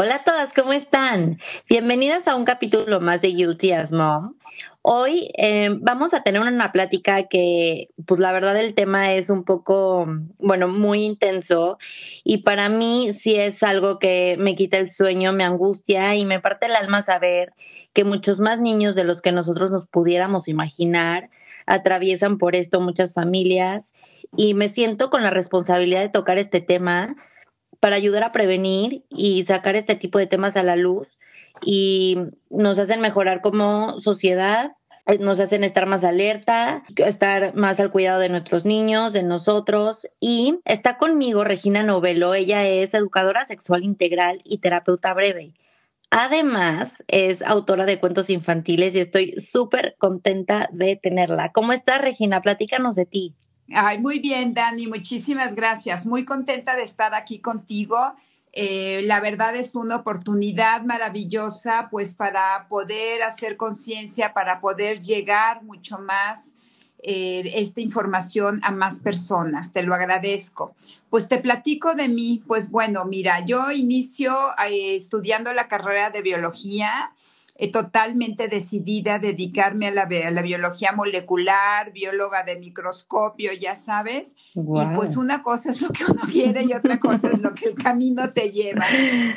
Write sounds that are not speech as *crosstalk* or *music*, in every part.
Hola a todas, ¿cómo están? Bienvenidas a un capítulo más de Guilty as Mom. Hoy eh, vamos a tener una plática que, pues la verdad el tema es un poco, bueno, muy intenso y para mí sí es algo que me quita el sueño, me angustia y me parte el alma saber que muchos más niños de los que nosotros nos pudiéramos imaginar atraviesan por esto muchas familias y me siento con la responsabilidad de tocar este tema para ayudar a prevenir y sacar este tipo de temas a la luz y nos hacen mejorar como sociedad, eh, nos hacen estar más alerta, estar más al cuidado de nuestros niños, de nosotros. Y está conmigo Regina Novelo, ella es educadora sexual integral y terapeuta breve. Además, es autora de cuentos infantiles y estoy súper contenta de tenerla. ¿Cómo estás, Regina? Platícanos de ti. Ay, muy bien, Dani, muchísimas gracias. Muy contenta de estar aquí contigo. Eh, la verdad es una oportunidad maravillosa, pues para poder hacer conciencia, para poder llegar mucho más eh, esta información a más personas. Te lo agradezco. Pues te platico de mí. Pues bueno, mira, yo inicio eh, estudiando la carrera de biología eh, totalmente decidida a dedicarme a la, biología molecular, bióloga de microscopio, ya sabes. Y pues una cosa es lo que uno quiere y otra cosa es lo que el camino te lleva,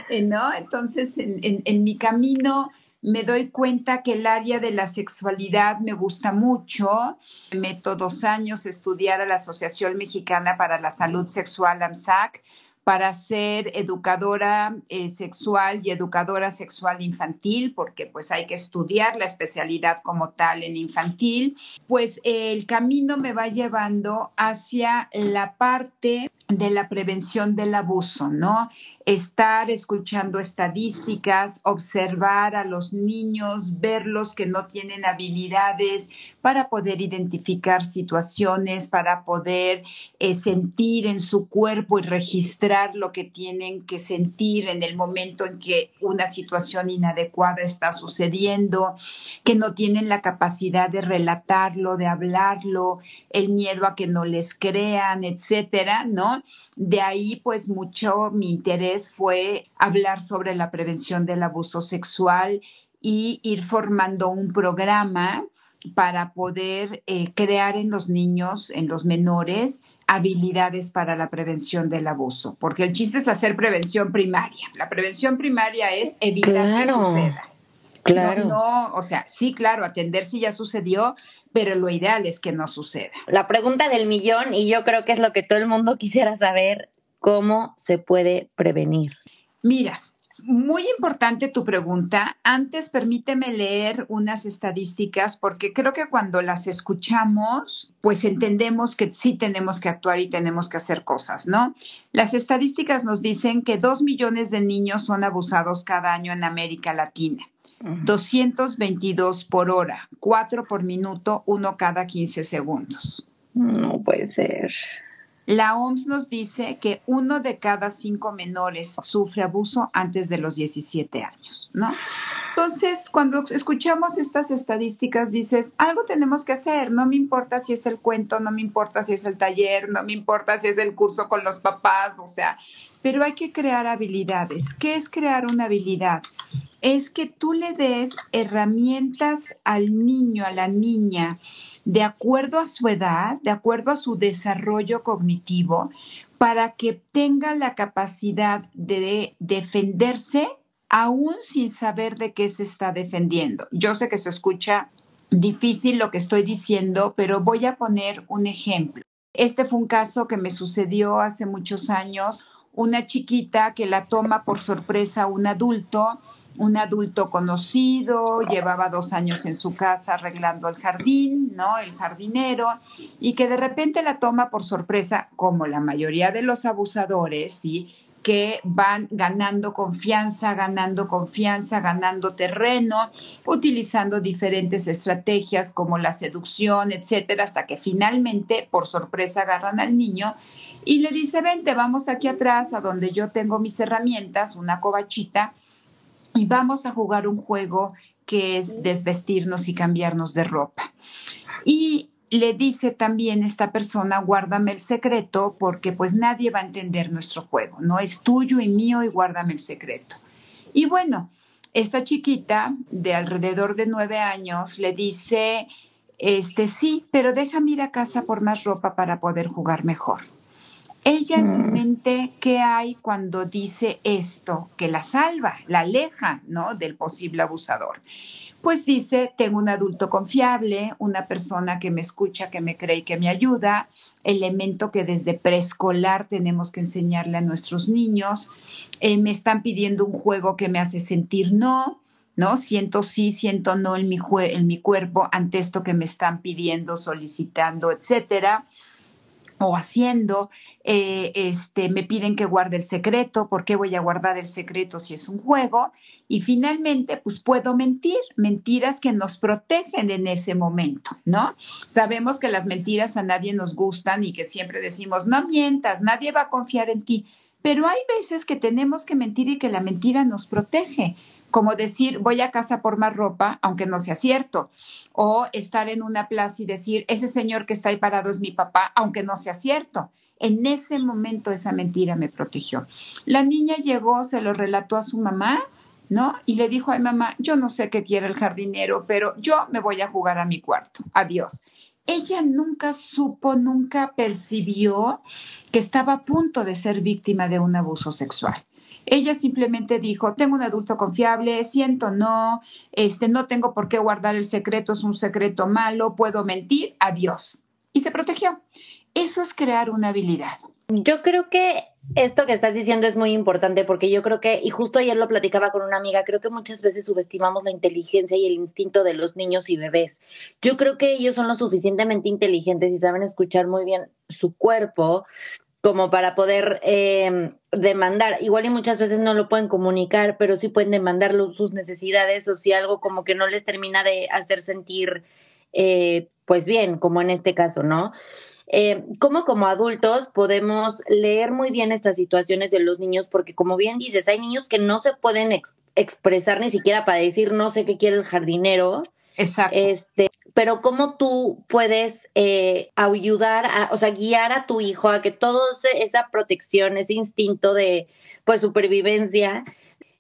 eh, ¿no? Entonces, en, en mi camino me doy cuenta que el área de la sexualidad me gusta mucho. Me meto dos años a estudiar a la Asociación Mexicana para la Salud Sexual, AMSAC, para ser educadora eh, sexual y educadora sexual infantil, porque pues hay que estudiar la especialidad como tal en infantil, pues el camino me va llevando hacia la parte de la prevención del abuso, ¿no? Estar escuchando estadísticas, observar a los niños, verlos que no tienen habilidades para poder identificar situaciones, para poder eh, sentir en su cuerpo y registrar lo que tienen que sentir en el momento en que una situación inadecuada está sucediendo, que no tienen la capacidad de relatarlo, de hablarlo, el miedo a que no les crean, etcétera, ¿no? De ahí, pues mucho mi interés fue hablar sobre la prevención del abuso sexual y ir formando un programa para poder eh, crear en los niños, en los menores, habilidades para la prevención del abuso, porque el chiste es hacer prevención primaria. La prevención primaria es evitar que suceda. Claro. no, o sea, sí, claro, atender si ya sucedió, pero lo ideal es que no suceda. La pregunta del millón, y yo creo que es lo que todo el mundo quisiera saber, ¿cómo se puede prevenir? Mira, muy importante tu pregunta. Antes permíteme leer unas estadísticas porque creo que cuando las escuchamos, pues entendemos que sí tenemos que actuar y tenemos que hacer cosas, ¿no? Las estadísticas nos dicen que dos millones de niños son abusados cada año en América Latina. 222 por hora, 4 por minuto, uno cada 15 segundos. No puede ser. La OMS nos dice que uno de cada cinco menores sufre abuso antes de los 17 años, ¿no? Entonces, cuando escuchamos estas estadísticas, dices, algo tenemos que hacer, no me importa si es el cuento, no me importa si es el taller, no me importa si es el curso con los papás, o sea, pero hay que crear habilidades. ¿Qué es crear una habilidad? Es que tú le des herramientas al niño, a la niña, de acuerdo a su edad, de acuerdo a su desarrollo cognitivo, para que tenga la capacidad de defenderse aún sin saber de qué se está defendiendo. Yo sé que se escucha difícil lo que estoy diciendo, pero voy a poner un ejemplo. Este fue un caso que me sucedió hace muchos años, una chiquita que la toma por sorpresa un adulto un adulto conocido, llevaba dos años en su casa arreglando el jardín, ¿no? El jardinero, y que de repente la toma por sorpresa, como la mayoría de los abusadores, ¿sí? que van ganando confianza, ganando confianza, ganando terreno, utilizando diferentes estrategias como la seducción, etcétera, hasta que finalmente, por sorpresa, agarran al niño y le dice, vente, vamos aquí atrás a donde yo tengo mis herramientas, una cobachita, y vamos a jugar un juego que es desvestirnos y cambiarnos de ropa. Y le dice también esta persona, guárdame el secreto porque pues nadie va a entender nuestro juego, no es tuyo y mío y guárdame el secreto. Y bueno, esta chiquita de alrededor de nueve años le dice, este sí, pero déjame ir a casa por más ropa para poder jugar mejor. Ella en su mm. mente, ¿qué hay cuando dice esto? Que la salva, la aleja, ¿no? Del posible abusador pues dice, tengo un adulto confiable, una persona que me escucha, que me cree y que me ayuda, elemento que desde preescolar tenemos que enseñarle a nuestros niños. Eh, me están pidiendo un juego que me hace sentir no, ¿no? Siento sí, siento no en mi, en mi cuerpo ante esto que me están pidiendo, solicitando, etcétera o haciendo, eh, este, me piden que guarde el secreto, ¿por qué voy a guardar el secreto si es un juego? Y finalmente, pues puedo mentir, mentiras que nos protegen en ese momento, ¿no? Sabemos que las mentiras a nadie nos gustan y que siempre decimos, no mientas, nadie va a confiar en ti, pero hay veces que tenemos que mentir y que la mentira nos protege como decir, voy a casa por más ropa, aunque no sea cierto, o estar en una plaza y decir, ese señor que está ahí parado es mi papá, aunque no sea cierto. En ese momento esa mentira me protegió. La niña llegó, se lo relató a su mamá, ¿no? Y le dijo, ay mamá, yo no sé qué quiere el jardinero, pero yo me voy a jugar a mi cuarto. Adiós. Ella nunca supo, nunca percibió que estaba a punto de ser víctima de un abuso sexual. Ella simplemente dijo, tengo un adulto confiable, siento no, este, no tengo por qué guardar el secreto, es un secreto malo, puedo mentir, adiós. Y se protegió. Eso es crear una habilidad. Yo creo que esto que estás diciendo es muy importante porque yo creo que, y justo ayer lo platicaba con una amiga, creo que muchas veces subestimamos la inteligencia y el instinto de los niños y bebés. Yo creo que ellos son lo suficientemente inteligentes y saben escuchar muy bien su cuerpo como para poder eh, demandar. Igual y muchas veces no lo pueden comunicar, pero sí pueden demandar sus necesidades o si algo como que no les termina de hacer sentir, eh, pues bien, como en este caso, ¿no? Eh, ¿Cómo como adultos podemos leer muy bien estas situaciones de los niños? Porque como bien dices, hay niños que no se pueden expresar ni siquiera para decir no sé qué quiere el jardinero. Exacto. Este, pero cómo tú puedes eh, ayudar, a, o sea, guiar a tu hijo a que toda esa protección, ese instinto de pues supervivencia,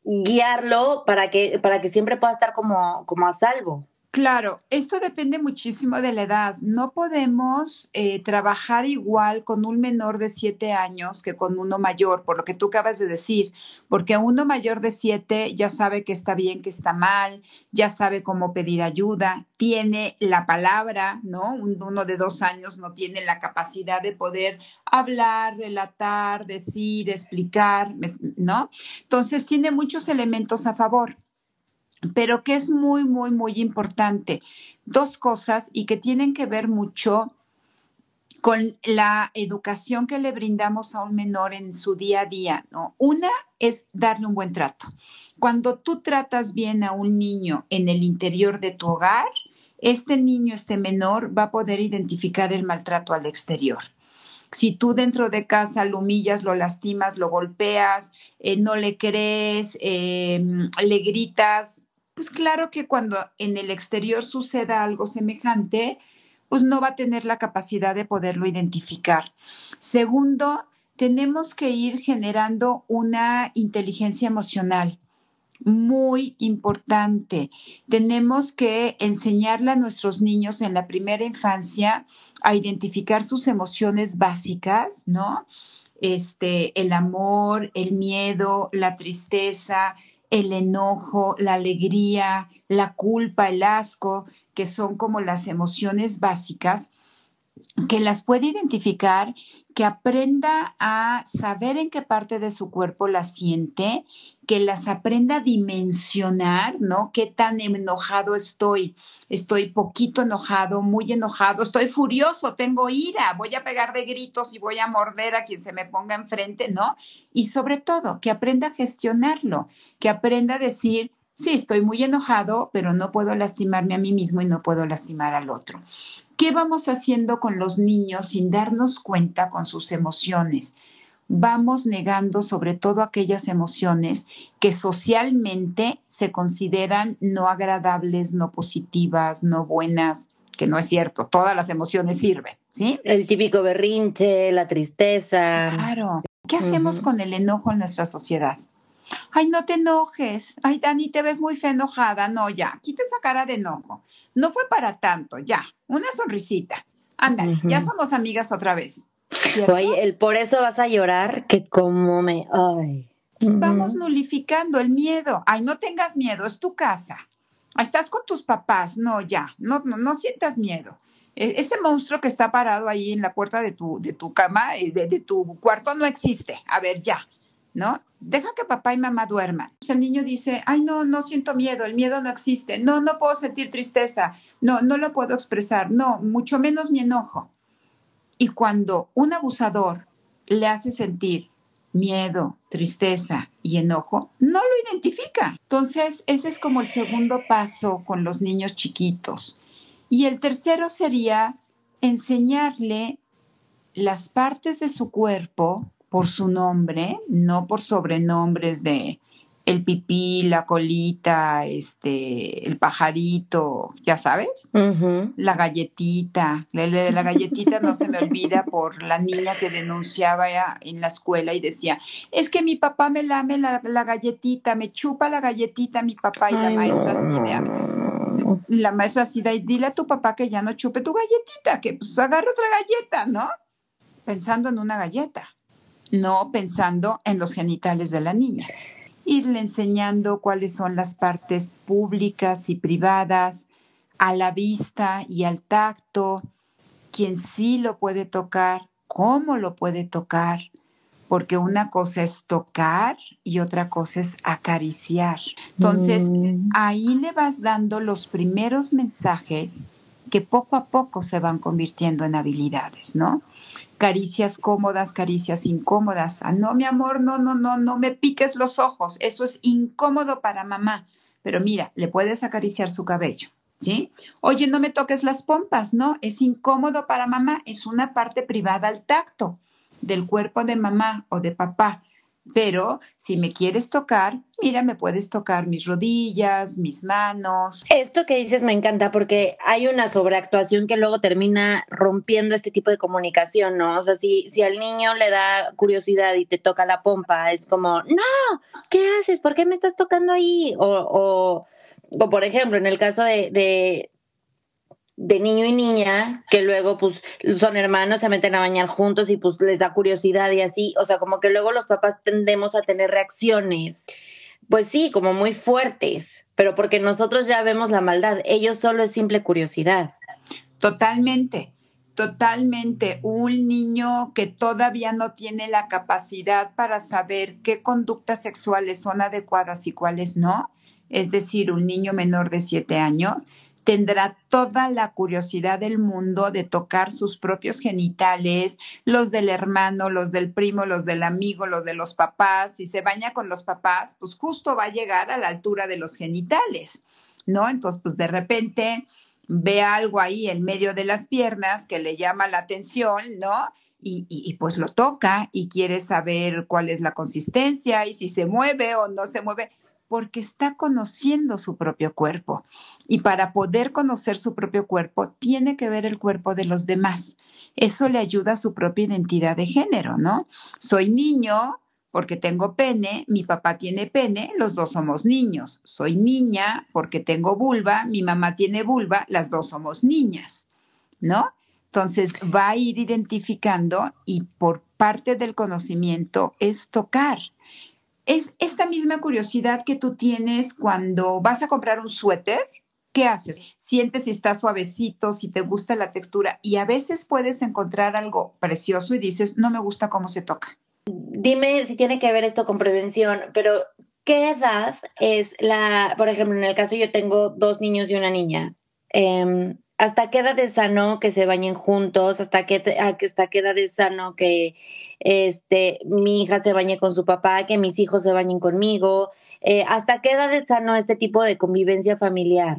guiarlo para que, para que siempre pueda estar como, como a salvo. Claro, esto depende muchísimo de la edad. No podemos eh, trabajar igual con un menor de siete años que con uno mayor, por lo que tú acabas de decir, porque uno mayor de siete ya sabe que está bien, que está mal, ya sabe cómo pedir ayuda, tiene la palabra, ¿no? Uno de dos años no tiene la capacidad de poder hablar, relatar, decir, explicar, ¿no? Entonces tiene muchos elementos a favor pero que es muy, muy, muy importante. Dos cosas y que tienen que ver mucho con la educación que le brindamos a un menor en su día a día. ¿no? Una es darle un buen trato. Cuando tú tratas bien a un niño en el interior de tu hogar, este niño, este menor, va a poder identificar el maltrato al exterior. Si tú dentro de casa lo humillas, lo lastimas, lo golpeas, eh, no le crees, eh, le gritas, pues claro que cuando en el exterior suceda algo semejante, pues no va a tener la capacidad de poderlo identificar. Segundo, tenemos que ir generando una inteligencia emocional muy importante. Tenemos que enseñarle a nuestros niños en la primera infancia a identificar sus emociones básicas, ¿no? Este, el amor, el miedo, la tristeza, el enojo, la alegría, la culpa, el asco, que son como las emociones básicas, que las puede identificar, que aprenda a saber en qué parte de su cuerpo la siente, que las aprenda a dimensionar, ¿no? ¿Qué tan enojado estoy? Estoy poquito enojado, muy enojado, estoy furioso, tengo ira, voy a pegar de gritos y voy a morder a quien se me ponga enfrente, ¿no? Y sobre todo, que aprenda a gestionarlo, que aprenda a decir, sí, estoy muy enojado, pero no puedo lastimarme a mí mismo y no puedo lastimar al otro. ¿Qué vamos haciendo con los niños sin darnos cuenta con sus emociones? Vamos negando sobre todo aquellas emociones que socialmente se consideran no agradables, no positivas, no buenas, que no es cierto, todas las emociones sirven, ¿sí? El típico berrinche, la tristeza. Claro. ¿Qué hacemos con el enojo en nuestra sociedad? Ay, no te enojes. Ay, Dani, te ves muy fe enojada. No, ya, quita esa cara de enojo. No fue para tanto, ya. Una sonrisita. Ándale, ya somos amigas otra vez. Oye, el por eso vas a llorar, que como me. Ay. Vamos nulificando el miedo. Ay, no tengas miedo, es tu casa. Estás con tus papás. No, ya. No, no, no sientas miedo. E, ese monstruo que está parado ahí en la puerta de tu, de tu cama, eh, de, de tu cuarto, no existe. A ver, ya. ¿No? Deja que papá y mamá duerman. el niño dice, ay, no, no siento miedo, el miedo no existe, no, no puedo sentir tristeza, no, no lo puedo expresar, no, mucho menos mi enojo. Y cuando un abusador le hace sentir miedo, tristeza y enojo, no lo identifica. Entonces, ese es como el segundo paso con los niños chiquitos. Y el tercero sería enseñarle las partes de su cuerpo por su nombre, no por sobrenombres de el pipí, la colita, este, el pajarito, ya sabes, la galletita. La, la galletita no se me *laughs* olvida por la niña que denunciaba en la escuela y decía, es que mi papá me lame la, galletita, me chupa la galletita mi papá y la maestra así la maestra así y dile a tu papá que ya no chupe tu galletita, que pues agarre otra galleta, ¿no? Pensando en una galleta no pensando en los genitales de la niña. Irle enseñando cuáles son las partes públicas y privadas, a la vista y al tacto, quién sí lo puede tocar, cómo lo puede tocar, porque una cosa es tocar y otra cosa es acariciar. Entonces, mm. ahí le vas dando los primeros mensajes que poco a poco se van convirtiendo en habilidades, ¿no? Caricias cómodas, caricias incómodas. Ah, no, mi amor, no, no, no, no me piques los ojos. Eso es incómodo para mamá. Pero mira, le puedes acariciar su cabello, ¿sí? Oye, no me toques las pompas, ¿no? Es incómodo para mamá. Es una parte privada al tacto del cuerpo de mamá o de papá. Pero si me quieres tocar, mira, me puedes tocar mis rodillas, mis manos. Esto que dices me encanta porque hay una sobreactuación que luego termina rompiendo este tipo de comunicación, ¿no? O sea, si, si al niño le da curiosidad y te toca la pompa, es como, no, ¿qué haces? ¿Por qué me estás tocando ahí? O, o, por ejemplo, en el caso de, de niño y niña, que luego pues son hermanos, se meten a bañar juntos y pues les da curiosidad y así, o sea, como que luego los papás tendemos a tener reacciones, pues sí, como muy fuertes, pero porque nosotros ya vemos la maldad, ellos solo es simple curiosidad. Totalmente, totalmente. Un niño que todavía no tiene la capacidad para saber qué conductas sexuales son adecuadas y cuáles no, es decir, un niño menor de siete años, tendrá toda la curiosidad del mundo de tocar sus propios genitales, los del hermano, los del primo, los del amigo, los de los papás. Si se baña con los papás, pues justo va a llegar a la altura de los genitales, ¿no? Entonces, pues de repente ve algo ahí en medio de las piernas que le llama la atención, ¿no? Y, y, pues lo toca y quiere saber cuál es la consistencia y si se mueve o no se mueve porque está conociendo su propio cuerpo. Y para poder conocer su propio cuerpo, tiene que ver el cuerpo de los demás. Eso le ayuda a su propia identidad de género, ¿no? Soy niño porque tengo pene, mi papá tiene pene, los dos somos niños. Soy niña porque tengo vulva, mi mamá tiene vulva, las dos somos niñas, ¿no? Entonces va a ir identificando y por parte del conocimiento es tocar es esta misma curiosidad que tú tienes cuando vas a comprar un suéter, ¿qué haces? Sientes si está suavecito, si te gusta la textura y a veces puedes encontrar algo precioso y dices, no me gusta cómo se toca. Dime si tiene que ver esto con prevención, pero ¿qué edad es la, por ejemplo, en el caso yo tengo dos niños y una niña, em, ¿hasta qué edad es sano que se bañen juntos? ¿Hasta qué, hasta qué edad es sano que este, mi hija se bañe con su papá, que mis hijos se bañen conmigo? Eh, ¿Hasta qué edad es sano este tipo de convivencia familiar?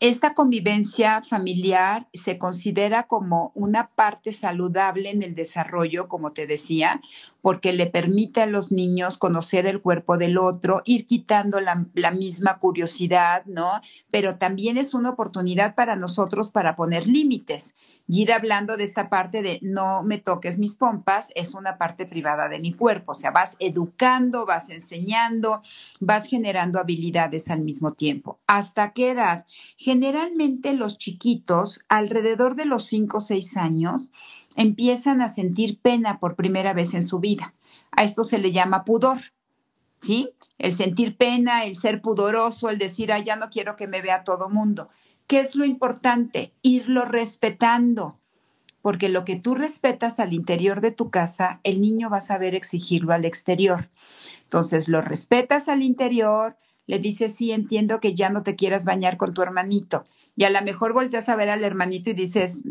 esta convivencia familiar se considera como una parte saludable en el desarrollo, como te decía, porque le permite a los niños conocer el cuerpo del otro, ir quitando la, misma curiosidad, ¿no? Pero también es una oportunidad para nosotros para poner límites y ir hablando de esta parte de no me toques mis pompas, es una parte privada de mi cuerpo, o sea, vas educando, vas enseñando, vas generando habilidades al mismo tiempo. ¿Hasta qué edad? Generalmente los chiquitos, alrededor de los 5 o 6 años, empiezan a sentir pena por primera vez en su vida. A esto se le llama pudor, ¿sí? El sentir pena, el ser pudoroso, el decir, ah, ya no quiero que me vea todo mundo. ¿Qué es lo importante? Irlo respetando, porque lo que tú respetas al interior de tu casa, el niño va a saber exigirlo al exterior. Entonces, lo respetas al interior, le dices, sí, entiendo que ya no te quieras bañar con tu hermanito. Y a lo mejor volteas a ver al hermanito y dices,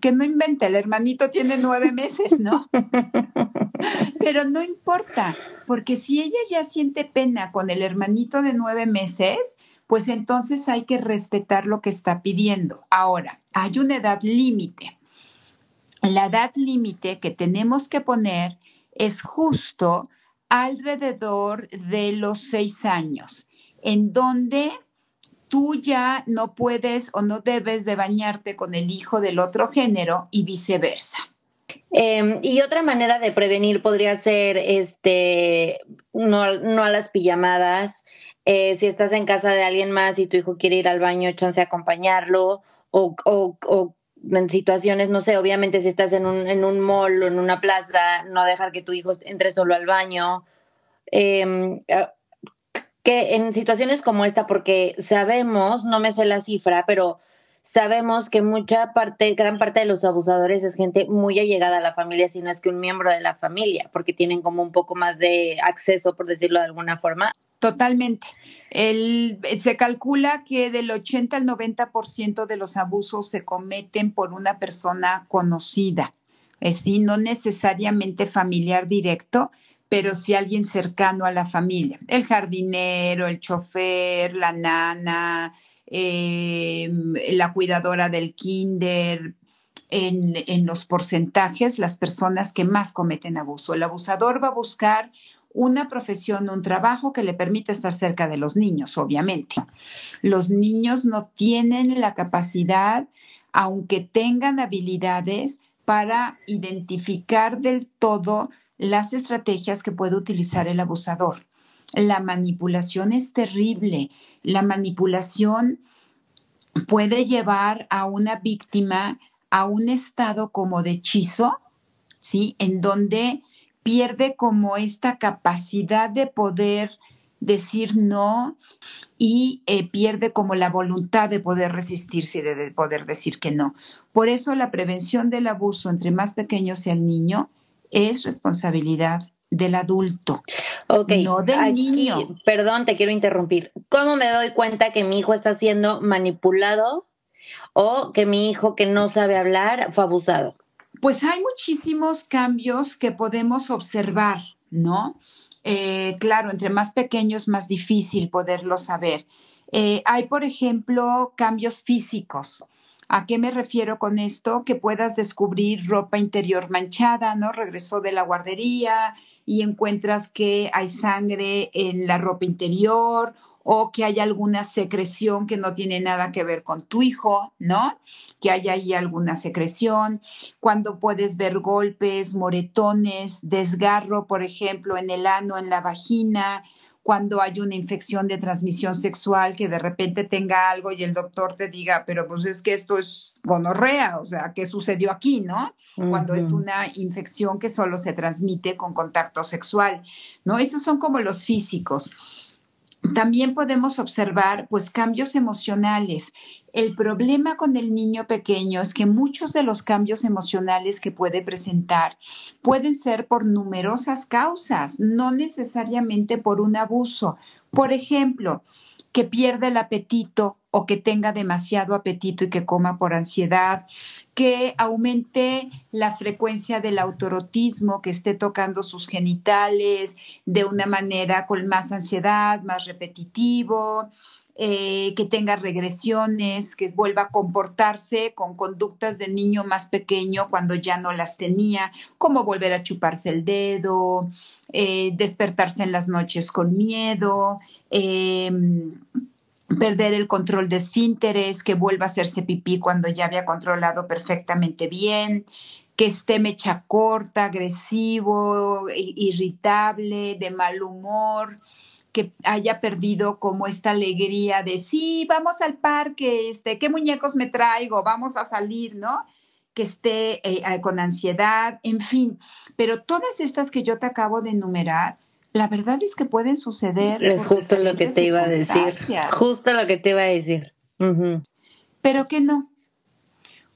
que no invente, el hermanito tiene nueve meses, ¿no? *laughs* Pero no importa, porque si ella ya siente pena con el hermanito de nueve meses, pues entonces hay que respetar lo que está pidiendo. Ahora, hay una edad límite. La edad límite que tenemos que poner es justo alrededor de los seis años, en donde tú ya no puedes o no debes de bañarte con el hijo del otro género y viceversa. Em, y otra manera de prevenir podría ser este no, no a las pijamadas, eh, si estás en casa de alguien más y tu hijo quiere ir al baño, chance acompañarlo o, o, en situaciones, no sé, obviamente si estás en un, en un mall o en una plaza, no dejar que tu hijo entre solo al baño. Em, que en situaciones como esta, porque sabemos, no me sé la cifra, pero sabemos que mucha parte, gran parte de los abusadores es gente muy allegada a la familia, si no es que un miembro de la familia, porque tienen como un poco más de acceso, por decirlo de alguna forma. Totalmente. El, se calcula que del 80 al 90% de los abusos se cometen por una persona conocida, es decir, no necesariamente familiar directo, pero sí alguien cercano a la familia. El jardinero, el chofer, la nana, eh, la cuidadora del kinder, en, en, los porcentajes las personas que más cometen abuso. El abusador va a buscar una profesión, un trabajo que le permita estar cerca de los niños, obviamente. Los niños no tienen la capacidad, aunque tengan habilidades, para identificar del todo las estrategias que puede utilizar el abusador. La manipulación es terrible. La manipulación puede llevar a una víctima a un estado como de hechizo, ¿sí? En donde pierde como esta capacidad de poder decir no y eh, pierde como la voluntad de poder resistirse y de, poder decir que no. Por eso la prevención del abuso entre más pequeño sea el niño es responsabilidad del adulto, no del niño. Perdón, te quiero interrumpir. ¿Cómo me doy cuenta que mi hijo está siendo manipulado o que mi hijo que no sabe hablar fue abusado? Pues hay muchísimos cambios que podemos observar, ¿no? Eh, claro, entre más pequeños, más difícil poderlo saber. Eh, hay, por ejemplo, cambios físicos. ¿A qué me refiero con esto? Que puedas descubrir ropa interior manchada, ¿no? Regresó de la guardería y encuentras que hay sangre en la ropa interior o que haya alguna secreción que no tiene nada que ver con tu hijo, ¿no? Que haya ahí alguna secreción, cuando puedes ver golpes, moretones, desgarro, por ejemplo, en el ano, en la vagina, cuando hay una infección de transmisión sexual que de repente tenga algo y el doctor te diga, pero pues es que esto es gonorrea, o sea, ¿qué sucedió aquí, no? Cuando es una infección que solo se transmite con contacto sexual, ¿no? Esos son como los físicos también podemos observar pues cambios emocionales. El problema con el niño pequeño es que muchos de los cambios emocionales que puede presentar pueden ser por numerosas causas, no necesariamente por un abuso. Por ejemplo, que pierda el apetito o que tenga demasiado apetito y que coma por ansiedad, que aumente la frecuencia del autorotismo, que esté tocando sus genitales de una manera con más ansiedad, más repetitivo, eh, que tenga regresiones, que vuelva a comportarse con conductas de niño más pequeño cuando ya no las tenía, como volver a chuparse el dedo, eh, despertarse en las noches con miedo, em, perder el control de esfínteres, que vuelva a hacerse pipí cuando ya había controlado perfectamente bien, que esté mecha corta, agresivo, irritable, de mal humor, que haya perdido como esta alegría de sí, vamos al parque, este, ¿qué muñecos me traigo? Vamos a salir, ¿no? Que esté eh, eh, con ansiedad, en fin. Pero todas estas que yo te acabo de enumerar, la verdad es que pueden suceder. Es justo lo que te iba a decir. Justo lo que te iba a decir. Pero que no.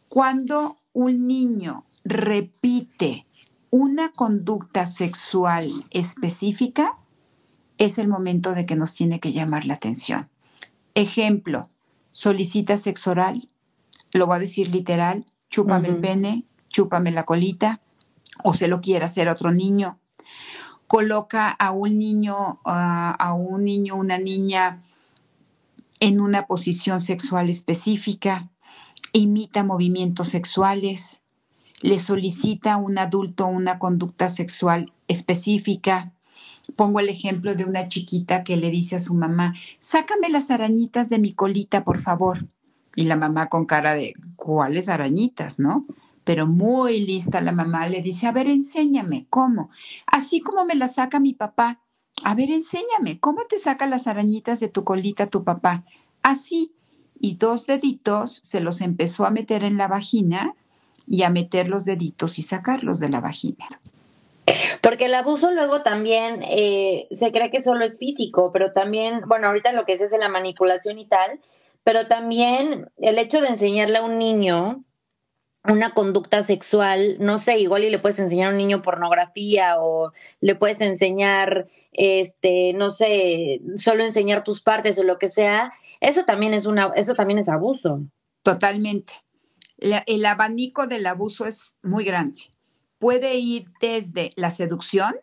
Cuando un niño repite una conducta sexual específica, es el momento de que nos tiene que llamar la atención. Ejemplo, solicita sexo oral, lo voy a decir literal, chúpame el pene, chúpame la colita, o se lo quiere hacer otro niño, coloca a un niño, a un niño, una niña en una posición sexual específica, imita movimientos sexuales, le solicita a un adulto una conducta sexual específica. Pongo el ejemplo de una chiquita que le dice a su mamá, sácame las arañitas de mi colita, por favor. Y la mamá con cara de, ¿cuáles arañitas, no? pero muy lista la mamá le dice, a ver, enséñame, ¿cómo? Así como me la saca mi papá. A ver, enséñame, ¿cómo te saca las arañitas de tu colita tu papá? Así. Y dos deditos se los empezó a meter en la vagina y a meter los deditos y sacarlos de la vagina. Porque el abuso luego también eh, se cree que solo es físico, pero también, bueno, ahorita lo que es es la manipulación y tal, pero también el hecho de enseñarle a un niño una conducta sexual, no sé, igual y le puedes enseñar a un niño pornografía o le puedes enseñar, este, no sé, solo enseñar tus partes o lo que sea, eso también es una, eso también es abuso. Totalmente. el abanico del abuso es muy grande. Puede ir desde la seducción,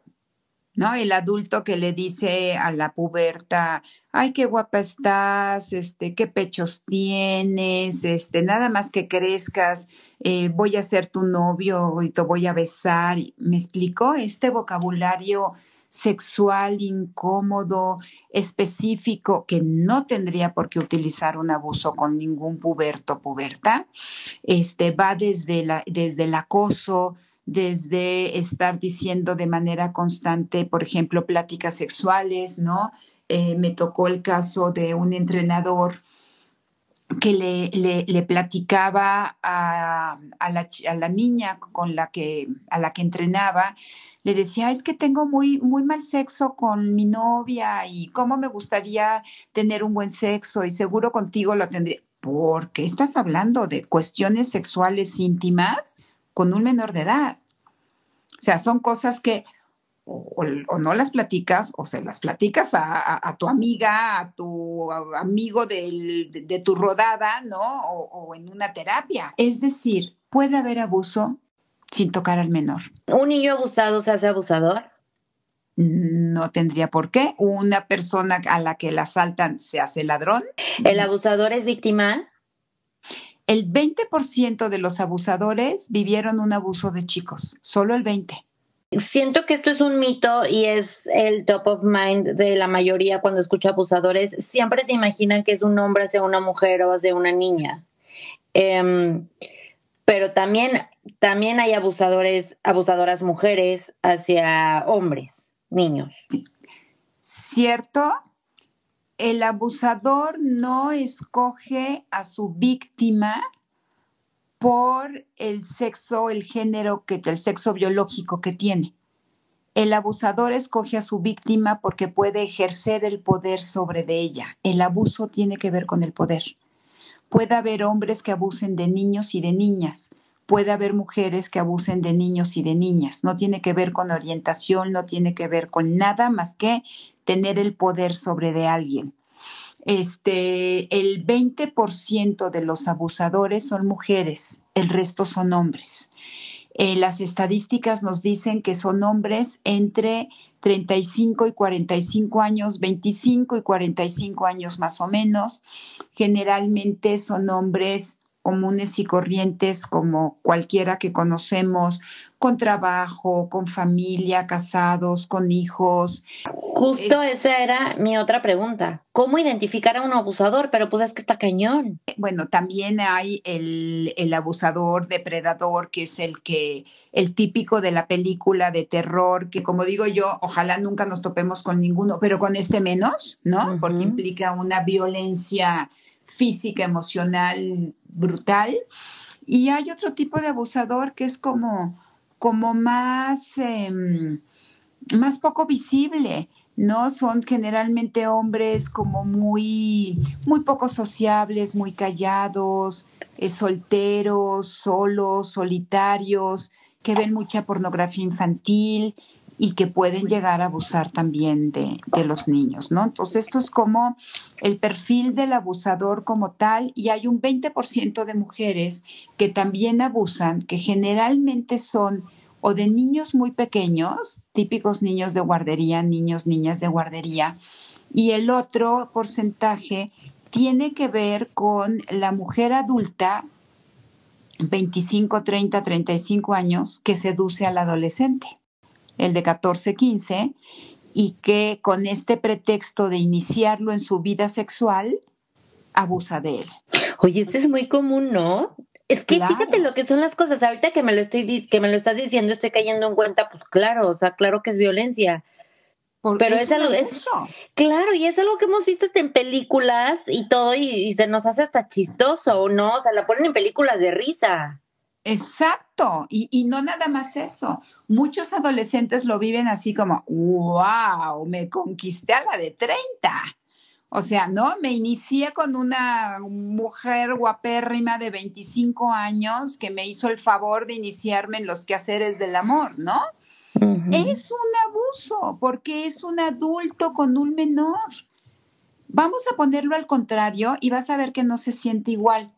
¿no? El adulto que le dice a la puberta, ay, qué guapa estás, este, qué pechos tienes, este, nada más que crezcas, eh, voy a ser tu novio y te voy a besar. ¿Me explicó? Este vocabulario sexual incómodo, específico, que no tendría por qué utilizar un abuso con ningún puberto puberta, este, va desde, la, desde el acoso, desde estar diciendo de manera constante, por ejemplo, pláticas sexuales, ¿no? Eh, me tocó el caso de un entrenador que le, le, platicaba a, la, a, la, niña con la que, a la que entrenaba, le decía, es que tengo muy, muy mal sexo con mi novia y cómo me gustaría tener un buen sexo y seguro contigo lo tendría. ¿Por qué estás hablando de cuestiones sexuales íntimas? Con un menor de edad. O sea, son cosas que o, no las platicas o se las platicas a, tu amiga, a tu amigo de, tu rodada, ¿no? O, en una terapia. Es decir, puede haber abuso sin tocar al menor. ¿Un niño abusado se hace abusador? No tendría por qué. Una persona a la que la asaltan se hace ladrón. ¿El abusador es víctima? El 20% de los abusadores vivieron un abuso de chicos, solo el 20%. Siento que esto es un mito y es el top of mind de la mayoría cuando escucha abusadores. Siempre se imaginan que es un hombre hacia una mujer o hacia una niña. Em, pero también, también hay abusadores, abusadoras mujeres hacia hombres, niños. Cierto, el abusador no escoge a su víctima por el sexo, el género, que, el sexo biológico que tiene. El abusador escoge a su víctima porque puede ejercer el poder sobre de ella. El abuso tiene que ver con el poder. Puede haber hombres que abusen de niños y de niñas. Puede haber mujeres que abusen de niños y de niñas. No tiene que ver con orientación, no tiene que ver con nada más que tener el poder sobre de alguien. Este, el 20% de los abusadores son mujeres, el resto son hombres. Eh, las estadísticas nos dicen que son hombres entre 35 y 45 años, 25 y 45 años más o menos. Generalmente son hombres comunes y corrientes como cualquiera que conocemos, con trabajo, con familia, casados, con hijos. Justo esa era mi otra pregunta. ¿Cómo identificar a un abusador? Pero pues es que está cañón. Bueno, también hay el, el abusador, depredador, que es el que, el típico de la película de terror, que como digo yo, ojalá nunca nos topemos con ninguno, pero con este menos, ¿no? Porque implica una violencia física, emocional brutal. Y hay otro tipo de abusador que es como, como más, em, más poco visible, ¿no? Son generalmente hombres como muy, muy poco sociables, muy callados, eh, solteros, solos, solitarios, que ven mucha pornografía infantil y que pueden llegar a abusar también de, los niños, ¿no? Entonces, esto es como el perfil del abusador como tal y hay un 20% de mujeres que también abusan, que generalmente son o de niños muy pequeños, típicos niños de guardería, niños, niñas de guardería, y el otro porcentaje tiene que ver con la mujer adulta, 25, 30, 35 años, que seduce al adolescente el de 14, 15, y que con este pretexto de iniciarlo en su vida sexual, abusa de él. Oye, este es muy común, ¿no? Es que fíjate lo que son las cosas. Ahorita que me lo estoy que me lo estás diciendo, estoy cayendo en cuenta, pues claro, o sea, claro que es violencia. Pero es, algo, es, claro, y es algo que hemos visto hasta en películas y todo, y, y, se nos hace hasta chistoso, ¿no? O sea, la ponen en películas de risa. Exacto, y, no nada más eso. Muchos adolescentes lo viven así como, wow, me conquisté a la de 30. O sea, ¿no? Me inicié con una mujer guapérrima de 25 años que me hizo el favor de iniciarme en los quehaceres del amor, ¿no? Es un abuso porque es un adulto con un menor. Vamos a ponerlo al contrario y vas a ver que no se siente igual.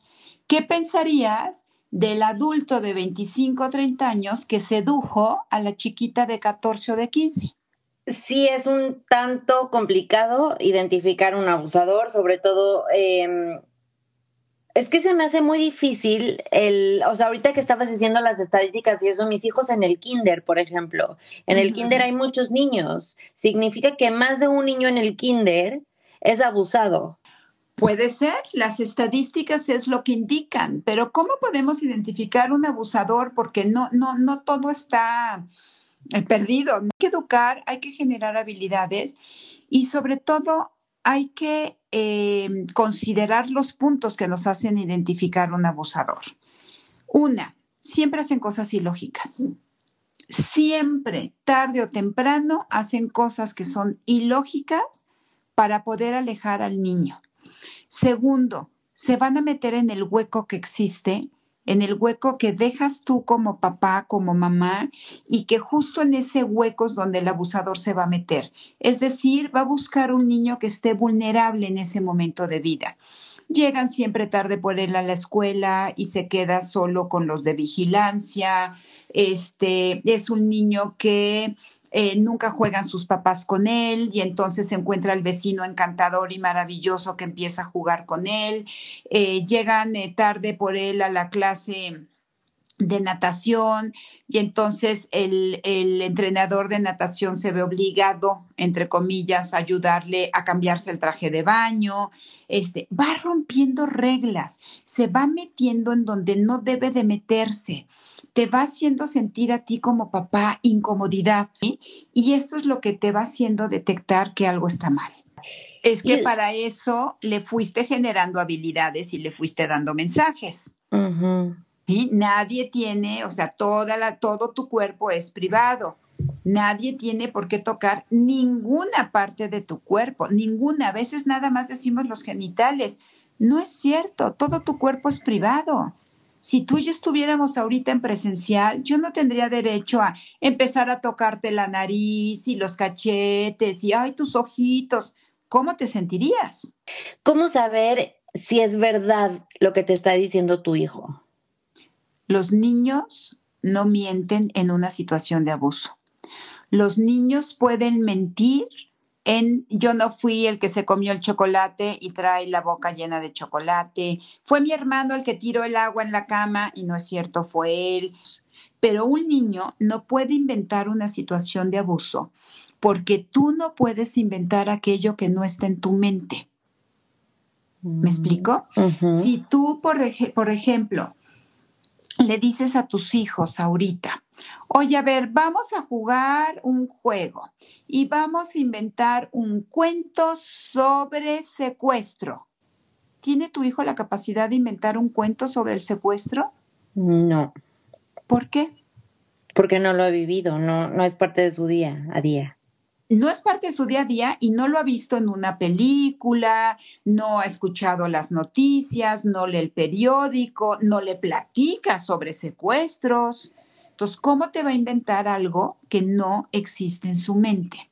¿Qué pensarías del adulto de 25 o 30 años que sedujo a la chiquita de 14 o de 15. Sí, es un tanto complicado identificar un abusador, sobre todo... Em, es que se me hace muy difícil el, o sea, ahorita que estabas diciendo las estadísticas y eso, mis hijos en el kinder, por ejemplo, en el kinder hay muchos niños, significa que más de un niño en el kinder es abusado. Puede ser, las estadísticas es lo que indican, pero ¿cómo podemos identificar un abusador? Porque no, no, no todo está eh, perdido. Hay que educar, hay que generar habilidades y sobre todo hay que em, considerar los puntos que nos hacen identificar un abusador. Una, siempre hacen cosas ilógicas. Siempre, tarde o temprano, hacen cosas que son ilógicas para poder alejar al niño. Segundo, se van a meter en el hueco que existe, en el hueco que dejas tú como papá, como mamá, y que justo en ese hueco es donde el abusador se va a meter. Es decir, va a buscar un niño que esté vulnerable en ese momento de vida. Llegan siempre tarde por él a la escuela y se queda solo con los de vigilancia. Este es un niño que eh, nunca juegan sus papás con él y entonces se encuentra el vecino encantador y maravilloso que empieza a jugar con él. Eh, llegan eh, tarde por él a la clase de natación y entonces el, el, entrenador de natación se ve obligado, entre comillas, a ayudarle a cambiarse el traje de baño, este, va rompiendo reglas, se va metiendo en donde no debe de meterse te va haciendo sentir a ti como papá incomodidad y esto es lo que te va haciendo detectar que algo está mal. Es que para eso le fuiste generando habilidades y le fuiste dando mensajes. Nadie tiene, o sea, toda la, todo tu cuerpo es privado. Nadie tiene por qué tocar ninguna parte de tu cuerpo, ninguna. A veces nada más decimos los genitales. No es cierto, todo tu cuerpo es privado. Si tú y yo estuviéramos ahorita en presencial, yo no tendría derecho a empezar a tocarte la nariz y los cachetes y, ay, tus ojitos. ¿Cómo te sentirías? ¿Cómo saber si es verdad lo que te está diciendo tu hijo? Los niños no mienten en una situación de abuso. Los niños pueden mentir en yo no fui el que se comió el chocolate y trae la boca llena de chocolate, fue mi hermano el que tiró el agua en la cama y no es cierto, fue él. Pero un niño no puede inventar una situación de abuso porque tú no puedes inventar aquello que no está en tu mente. ¿Me mm, explico? Si tú, por, por ejemplo, le dices a tus hijos ahorita, oye, a ver, vamos a jugar un juego y vamos a inventar un cuento sobre secuestro. ¿Tiene tu hijo la capacidad de inventar un cuento sobre el secuestro? No. ¿Por qué? Porque no lo ha vivido, no, no es parte de su día a día no es parte de su día a día y no lo ha visto en una película, no ha escuchado las noticias, no lee el periódico, no le platica sobre secuestros. Entonces, ¿cómo te va a inventar algo que no existe en su mente?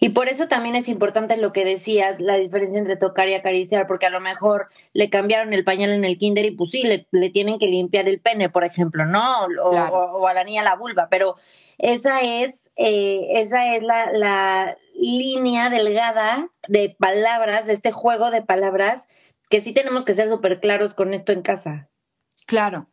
Y por eso también es importante lo que decías, la diferencia entre tocar y acariciar, porque a lo mejor le cambiaron el pañal en el kinder y pues sí, le, tienen que limpiar el pene, por ejemplo, ¿no? O, a la niña la vulva, pero esa es, eh, esa es la, la línea delgada de palabras, de este juego de palabras, que sí tenemos que ser súper claros con esto en casa. Claro.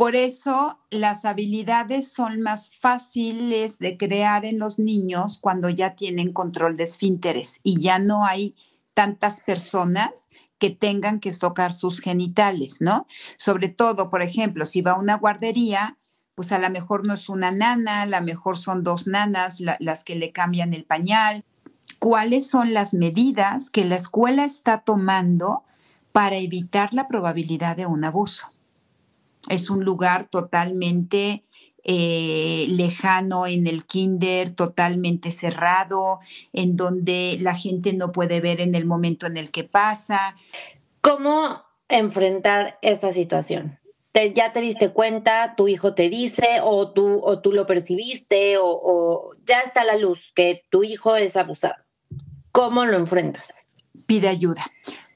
Por eso las habilidades son más fáciles de crear en los niños cuando ya tienen control de esfínteres y ya no hay tantas personas que tengan que tocar sus genitales, ¿no? Sobre todo, por ejemplo, si va a una guardería, pues a lo mejor no es una nana, a lo mejor son dos nanas las que le cambian el pañal. ¿Cuáles son las medidas que la escuela está tomando para evitar la probabilidad de un abuso? Es un lugar totalmente eh, lejano en el kinder, totalmente cerrado, en donde la gente no puede ver en el momento en el que pasa. ¿Cómo enfrentar esta situación? ya te diste cuenta, tu hijo te dice, o tú, o tú lo percibiste, o, o ya está la luz que tu hijo es abusado. ¿Cómo lo enfrentas? Pide ayuda.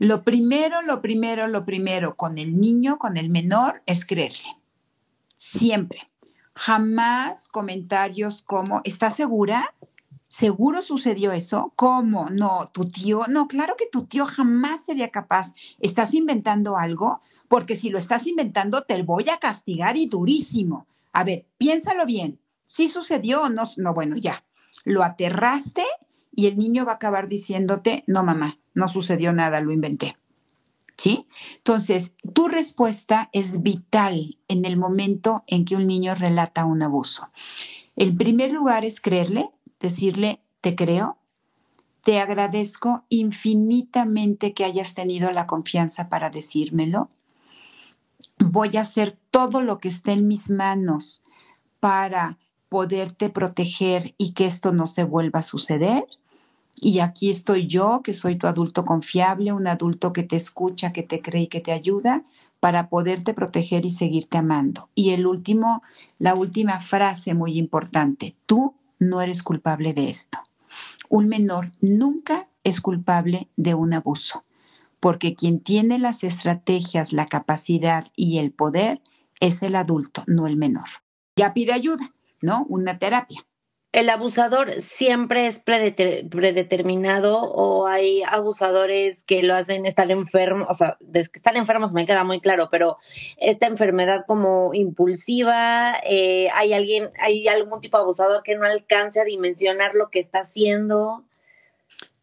Lo primero, lo primero, lo primero con el niño, con el menor, es creerle. Siempre. Jamás comentarios como, ¿estás segura? ¿Seguro sucedió eso? ¿Cómo? No, tu tío, no, claro que tu tío jamás sería capaz. ¿Estás inventando algo? Porque si lo estás inventando, te voy a castigar y durísimo. A ver, piénsalo bien. ¿Sí sucedió o no? No, bueno, ya. Lo aterraste y el niño va a acabar diciéndote, no, mamá, no sucedió nada, lo inventé. ¿Sí? Entonces, tu respuesta es vital en el momento en que un niño relata un abuso. El primer lugar es creerle, decirle, te creo, te agradezco infinitamente que hayas tenido la confianza para decírmelo. Voy a hacer todo lo que esté en mis manos para poderte proteger y que esto no se vuelva a suceder. Y aquí estoy yo, que soy tu adulto confiable, un adulto que te escucha, que te cree y que te ayuda para poderte proteger y seguirte amando. Y el último, la última frase muy importante, tú no eres culpable de esto. Un menor nunca es culpable de un abuso, porque quien tiene las estrategias, la capacidad y el poder es el adulto, no el menor. Ya pide ayuda, ¿no? Una terapia el abusador siempre es predeterminado o hay abusadores que lo hacen estar enfermo, o sea, desde están enfermos me queda muy claro, pero esta enfermedad como impulsiva, eh, hay alguien, hay algún tipo de abusador que no alcance a dimensionar lo que está haciendo.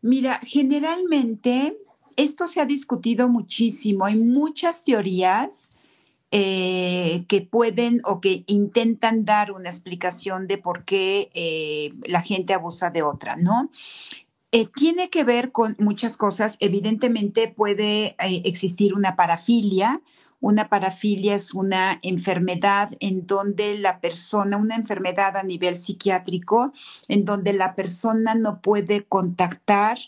Mira, generalmente esto se ha discutido muchísimo, hay muchas teorías eh, que pueden o que intentan dar una explicación de por qué eh, la gente abusa de otra, ¿no? Eh, tiene que ver con muchas cosas. Evidentemente puede existir una parafilia, Una parafilia es una enfermedad en donde la persona, una enfermedad a nivel psiquiátrico, en donde la persona no puede contactar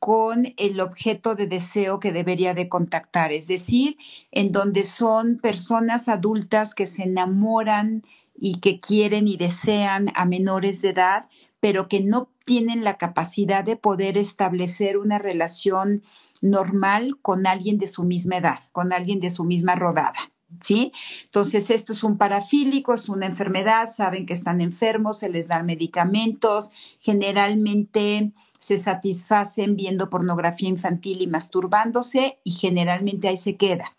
con el objeto de deseo que debería de contactar, es decir, en donde son personas adultas que se enamoran y que quieren y desean a menores de edad, pero que no tienen la capacidad de poder establecer una relación normal con alguien de su misma edad, con alguien de su misma rodada. ¿Sí? Entonces, esto es un parafílico, es una enfermedad, saben que están enfermos, se les dan medicamentos, generalmente se satisfacen viendo pornografía infantil y masturbándose y generalmente ahí se queda.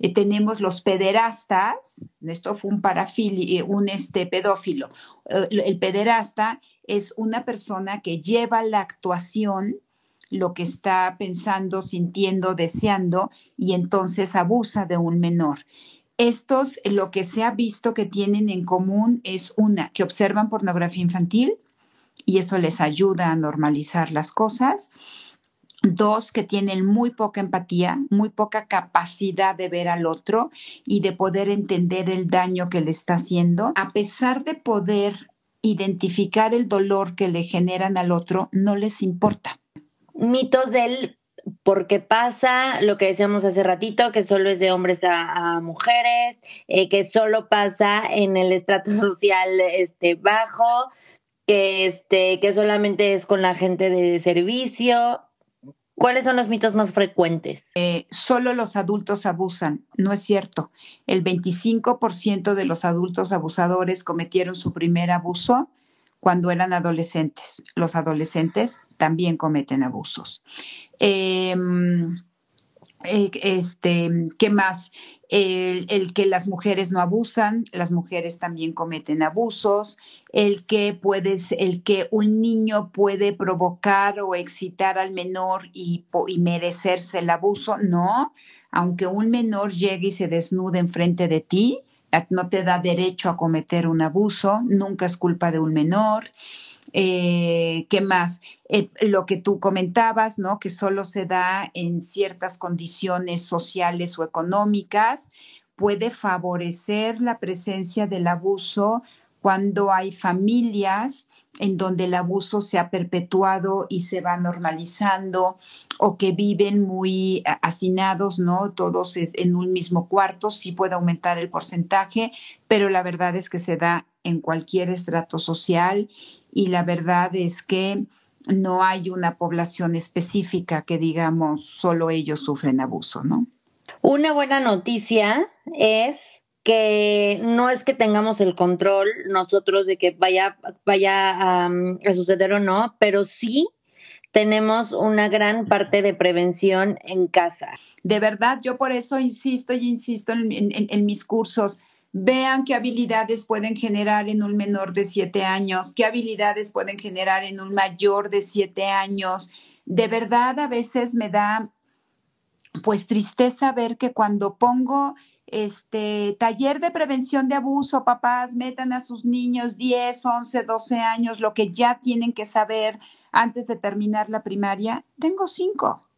Eh, tenemos los pederastas, esto fue un parafílico, un este, pedófilo. Eh, el pederasta es una persona que lleva la actuación, lo que está pensando, sintiendo, deseando, y entonces abusa de un menor. Estos, lo que se ha visto que tienen en común es una, que observan pornografía infantil, y eso les ayuda a normalizar las cosas. Dos, que tienen muy poca empatía, muy poca capacidad de ver al otro y de poder entender el daño que le está haciendo. A pesar de poder identificar el dolor que le generan al otro, no les importa. Mitos del por qué pasa lo que decíamos hace ratito, que solo es de hombres a, mujeres, eh, que solo pasa en el estrato *laughs* social este, bajo, que, este, que solamente es con la gente de servicio. ¿Cuáles son los mitos más frecuentes? Eh, solo los adultos abusan. No es cierto. El 25% de los adultos abusadores cometieron su primer abuso cuando eran adolescentes. Los adolescentes también cometen abusos. Em, eh, este, ¿Qué más? El, que las mujeres no abusan, las mujeres también cometen abusos, el que puedes, el que un niño puede provocar o excitar al menor y, y merecerse el abuso, no, aunque un menor llegue y se desnude enfrente de ti, no te da derecho a cometer un abuso, nunca es culpa de un menor. Eh, ¿Qué más? Eh, lo que tú comentabas, ¿no? Que solo se da en ciertas condiciones sociales o económicas, puede favorecer la presencia del abuso cuando hay familias en donde el abuso se ha perpetuado y se va normalizando o que viven muy hacinados, ¿no? Todos en un mismo cuarto, sí puede aumentar el porcentaje, pero la verdad es que se da en cualquier estrato social y la verdad es que no hay una población específica que digamos solo ellos sufren abuso, ¿no? Una buena noticia es que no es que tengamos el control nosotros de que vaya, vaya a, suceder o no, pero sí tenemos una gran parte de prevención en casa. De verdad, yo por eso insisto y insisto en mis cursos Vean qué habilidades pueden generar en un menor de siete años, qué habilidades pueden generar en un mayor de siete años. De verdad, a veces me da pues tristeza ver que cuando pongo este taller de prevención de abuso, papás metan a sus niños 10, 11, 12 años, lo que ya tienen que saber antes de terminar la primaria, tengo cinco,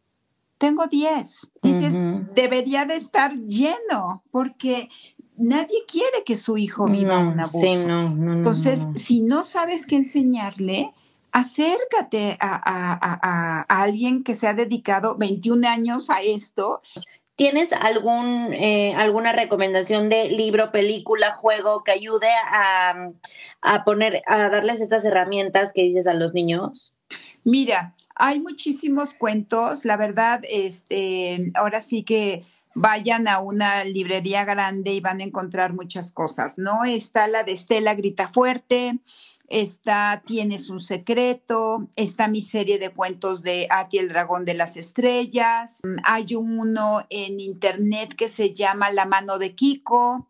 tengo 10. Dices, debería de estar lleno, porque nadie quiere que su hijo viva un abuso. Entonces, si no sabes qué enseñarle, acércate a, alguien que se ha dedicado 21 años a esto. ¿Tienes algún, eh, alguna recomendación de libro, película, juego que ayude a, a poner, a darles estas herramientas que dices a los niños? Mira, hay muchísimos cuentos, la verdad, este, ahora sí que vayan a una librería grande y van a encontrar muchas cosas, ¿no? Está la de Estela Grita Fuerte, está Tienes un secreto, está mi serie de cuentos de Ati el dragón de las estrellas, hay uno en internet que se llama La mano de Kiko,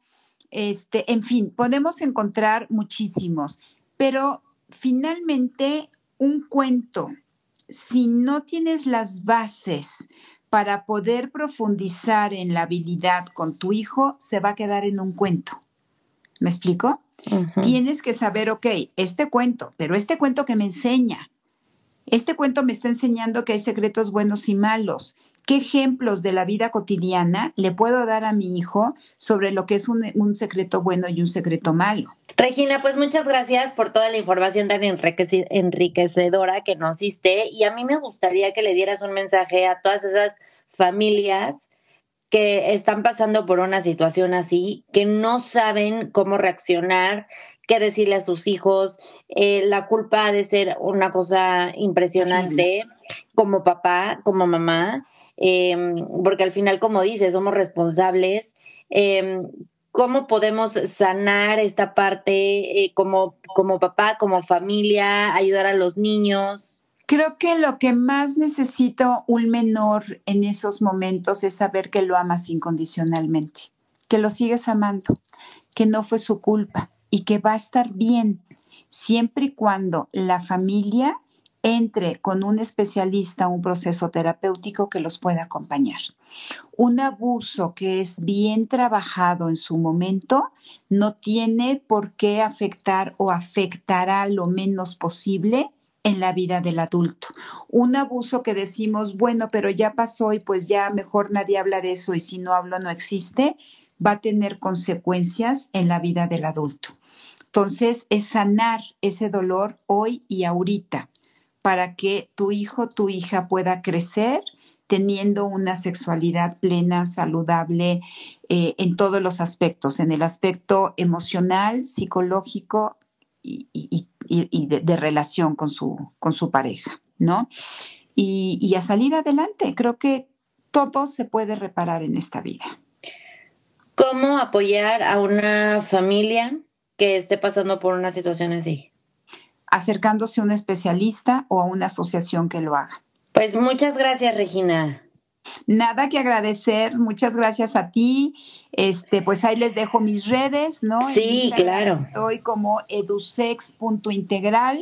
este, en fin, podemos encontrar muchísimos, pero finalmente un cuento, si no tienes las bases para poder profundizar en la habilidad con tu hijo, se va a quedar en un cuento. ¿Me explico? Tienes que saber, ok, este cuento, pero este cuento que me enseña, este cuento me está enseñando que hay secretos buenos y malos. ¿Qué ejemplos de la vida cotidiana le puedo dar a mi hijo sobre lo que es un, un secreto bueno y un secreto malo? Regina, pues muchas gracias por toda la información tan enriquecedora que nos diste y a mí me gustaría que le dieras un mensaje a todas esas familias que están pasando por una situación así, que no saben cómo reaccionar, qué decirle a sus hijos. Eh, la culpa ha de ser una cosa impresionante como papá, como mamá, em, porque al final, como dices, somos responsables. Em, ¿Cómo podemos sanar esta parte eh, como, como papá, como familia, ayudar a los niños? Creo que lo que más necesita un menor en esos momentos es saber que lo amas incondicionalmente, que lo sigues amando, que no fue su culpa y que va a estar bien siempre y cuando la familia entre con un especialista un proceso terapéutico que los pueda acompañar. Un abuso que es bien trabajado en su momento no tiene por qué afectar o afectará lo menos posible en la vida del adulto. Un abuso que decimos, bueno, pero ya pasó y pues ya mejor nadie habla de eso y si no hablo no existe, va a tener consecuencias en la vida del adulto. Entonces, es sanar ese dolor hoy y ahorita para que tu hijo, tu hija pueda crecer teniendo una sexualidad plena, saludable eh, en todos los aspectos, en el aspecto emocional, psicológico y, de, relación con su, con su pareja, ¿no? Y a salir adelante. Creo que todo se puede reparar en esta vida. ¿Cómo apoyar a una familia que esté pasando por una situación así? Acercándose a un especialista o a una asociación que lo haga. Pues muchas gracias, Regina. Nada que agradecer, muchas gracias a ti. Este, pues ahí les dejo mis redes, ¿no? Sí, claro. Estoy como edusex.integral.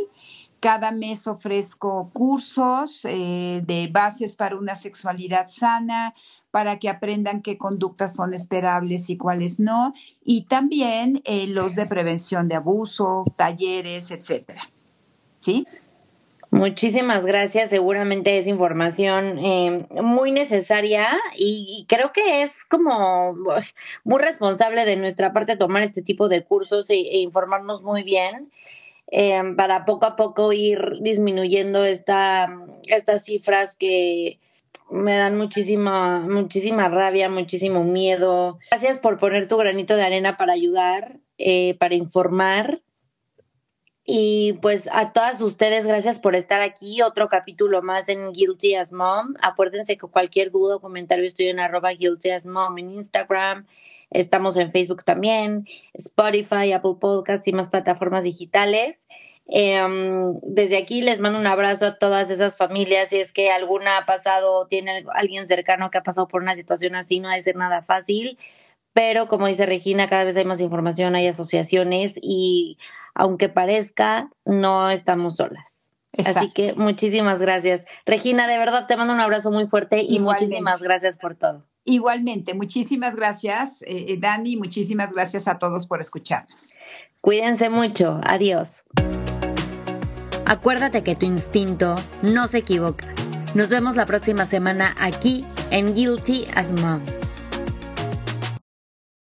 Cada mes ofrezco cursos eh, de bases para una sexualidad sana, para que aprendan qué conductas son esperables y cuáles no, y también eh, los de prevención de abuso, talleres, etcétera. ¿Sí? Muchísimas gracias. Seguramente es información eh, muy necesaria y, creo que es como muy responsable de nuestra parte tomar este tipo de cursos e, e informarnos muy bien eh, para poco a poco ir disminuyendo esta, estas cifras que me dan muchísima, muchísima rabia, muchísimo miedo. Gracias por poner tu granito de arena para ayudar, eh, para informar y pues a todas ustedes, gracias por estar aquí. Otro capítulo más en Guilty as Mom. Acuérdense que cualquier duda o comentario estoy en arroba Guilty as Mom en Instagram. Estamos en Facebook también, Spotify, Apple Podcast y más plataformas digitales. Em, desde aquí les mando un abrazo a todas esas familias. Si es que alguna ha pasado, tiene alguien cercano que ha pasado por una situación así, no ha de ser nada fácil. Pero como dice Regina, cada vez hay más información, hay asociaciones y aunque parezca, no estamos solas. Así que muchísimas gracias. Regina, de verdad te mando un abrazo muy fuerte y muchísimas gracias por todo. Igualmente, muchísimas gracias, eh, eh, Dani, muchísimas gracias a todos por escucharnos. Cuídense mucho, adiós. Acuérdate que tu instinto no se equivoca. Nos vemos la próxima semana aquí en Guilty as Mom.